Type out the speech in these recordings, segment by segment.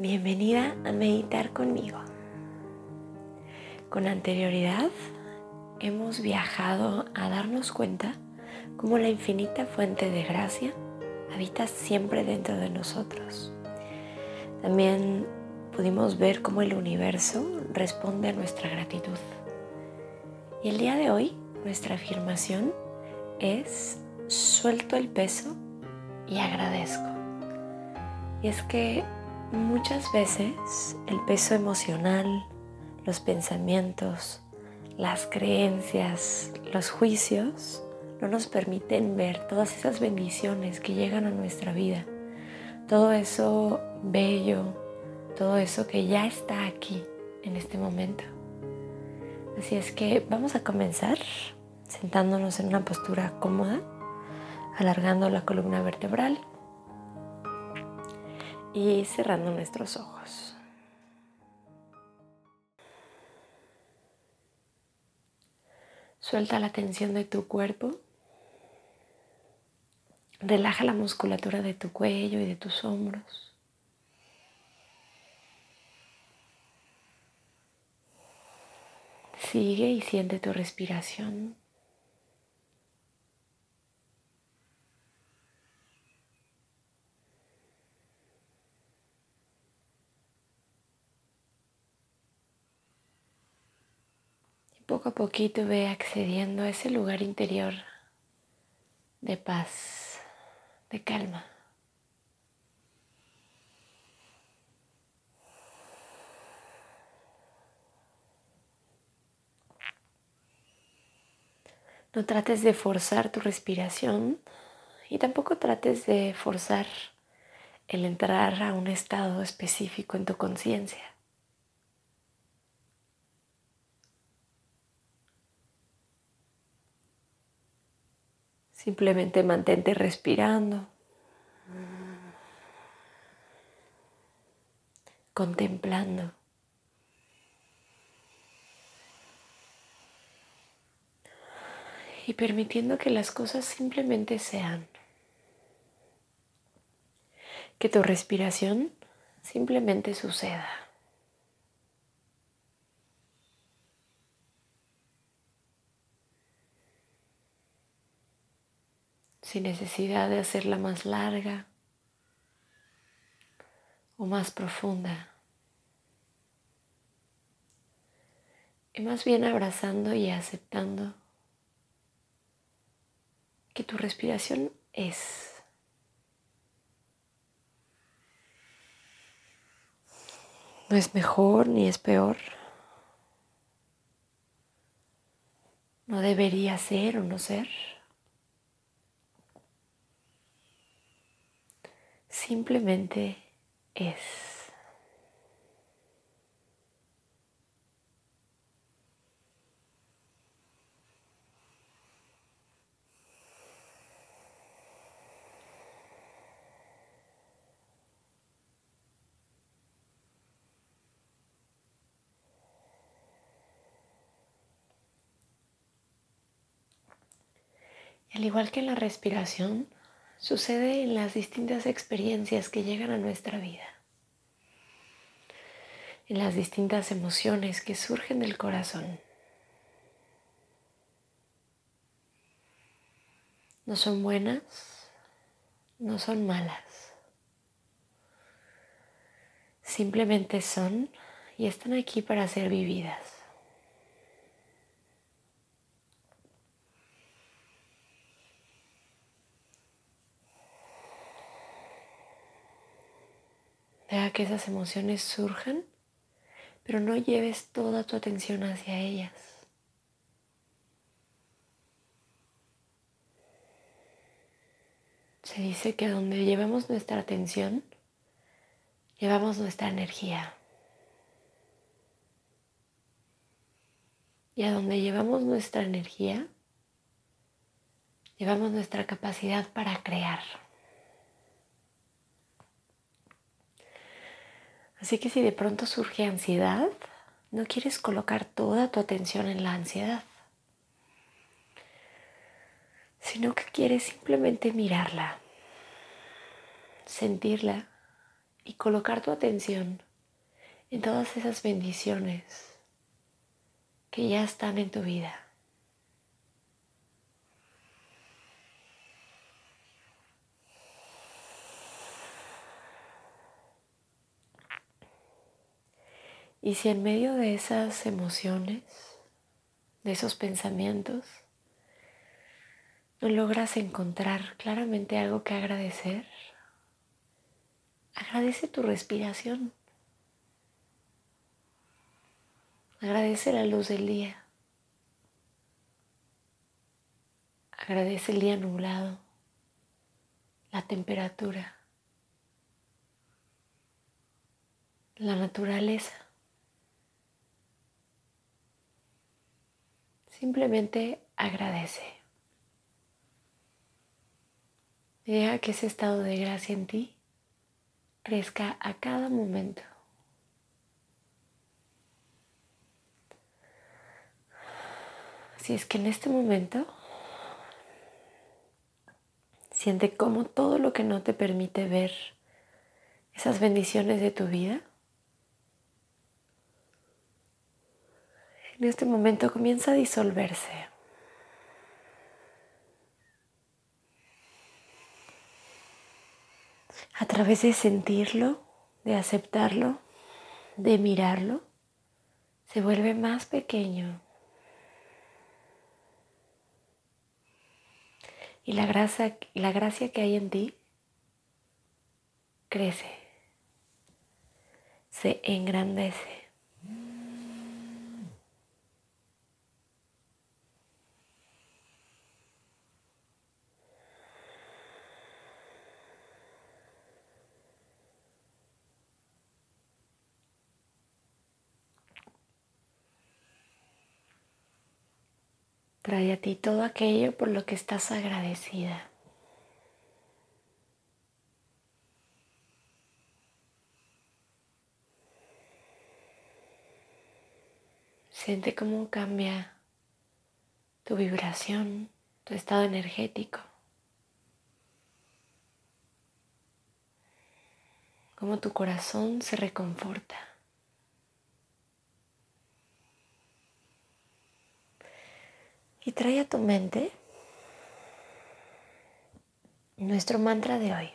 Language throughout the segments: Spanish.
Bienvenida a meditar conmigo. Con anterioridad hemos viajado a darnos cuenta cómo la infinita fuente de gracia habita siempre dentro de nosotros. También pudimos ver cómo el universo responde a nuestra gratitud. Y el día de hoy nuestra afirmación es suelto el peso y agradezco. Y es que Muchas veces el peso emocional, los pensamientos, las creencias, los juicios no nos permiten ver todas esas bendiciones que llegan a nuestra vida. Todo eso bello, todo eso que ya está aquí en este momento. Así es que vamos a comenzar sentándonos en una postura cómoda, alargando la columna vertebral y cerrando nuestros ojos. Suelta la tensión de tu cuerpo. Relaja la musculatura de tu cuello y de tus hombros. Sigue y siente tu respiración. Poco a poquito ve accediendo a ese lugar interior de paz, de calma. No trates de forzar tu respiración y tampoco trates de forzar el entrar a un estado específico en tu conciencia. Simplemente mantente respirando, contemplando. Y permitiendo que las cosas simplemente sean. Que tu respiración simplemente suceda. Sin necesidad de hacerla más larga o más profunda. Y más bien abrazando y aceptando que tu respiración es. No es mejor ni es peor. No debería ser o no ser. Simplemente es. al igual que en la respiración, sucede en las distintas experiencias que llegan a nuestra vida, en las distintas emociones que surgen del corazón. No son buenas, no son malas. Simplemente son y están aquí para ser vividas. Deja que esas emociones surjan, pero no lleves toda tu atención hacia ellas. Se dice que donde llevamos nuestra atención, llevamos nuestra energía. Y a donde llevamos nuestra energía, llevamos nuestra capacidad para crear. Así que si de pronto surge ansiedad, no quieres colocar toda tu atención en la ansiedad, sino que quieres simplemente mirarla, sentirla y colocar tu atención en todas esas bendiciones que ya están en tu vida. Y si en medio de esas emociones, de esos pensamientos, no logras encontrar claramente algo que agradecer, agradece tu respiración. Agradece la luz del día. Agradece el día nublado, la temperatura, la naturaleza. Simplemente agradece. Deja que ese estado de gracia en ti crezca a cada momento. Si es que en este momento siente como todo lo que no te permite ver esas bendiciones de tu vida en este momento comienza a disolverse. A través de sentirlo, de aceptarlo, de mirarlo, se vuelve más pequeño. Y la gracia, la gracia que hay en ti crece, se engrandece. Trae a ti todo aquello por lo que estás agradecida. Siente cómo cambia tu vibración, tu estado energético. Cómo tu corazón se reconforta. Y trae a tu mente nuestro mantra de hoy.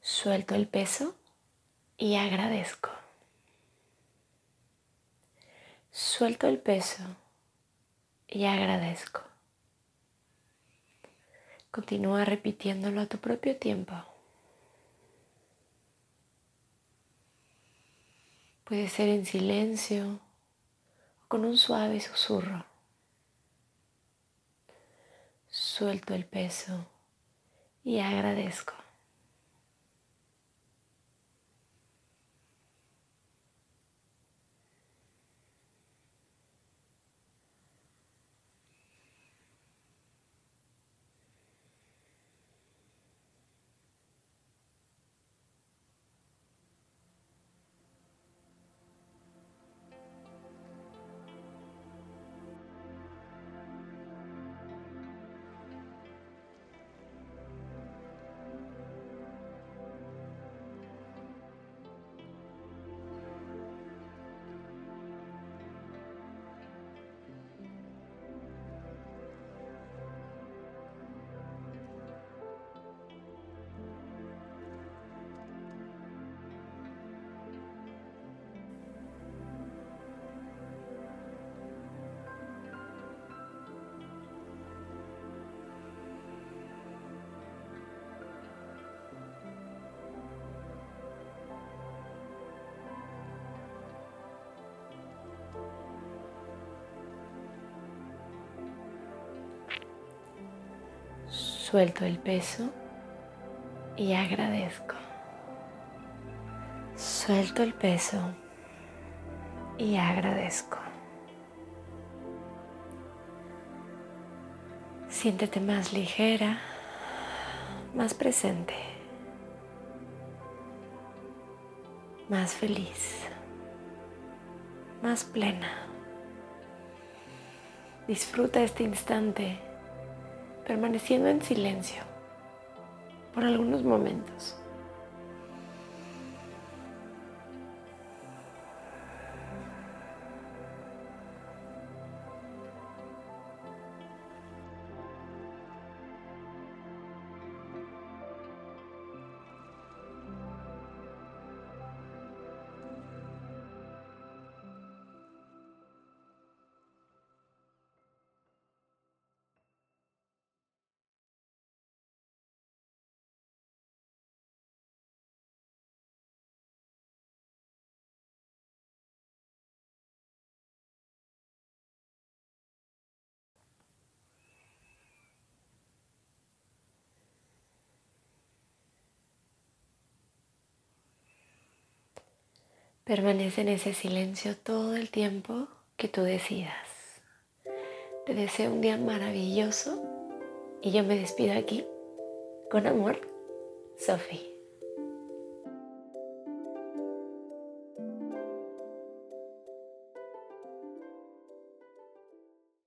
Suelto el peso y agradezco. Suelto el peso y agradezco. Continúa repitiéndolo a tu propio tiempo. Puede ser en silencio con un suave susurro. Suelto el peso y agradezco. Suelto el peso y agradezco. Suelto el peso y agradezco. Siéntete más ligera, más presente, más feliz, más plena. Disfruta este instante permaneciendo en silencio por algunos momentos Permanece en ese silencio todo el tiempo que tú decidas. Te deseo un día maravilloso y yo me despido aquí con amor, Sophie.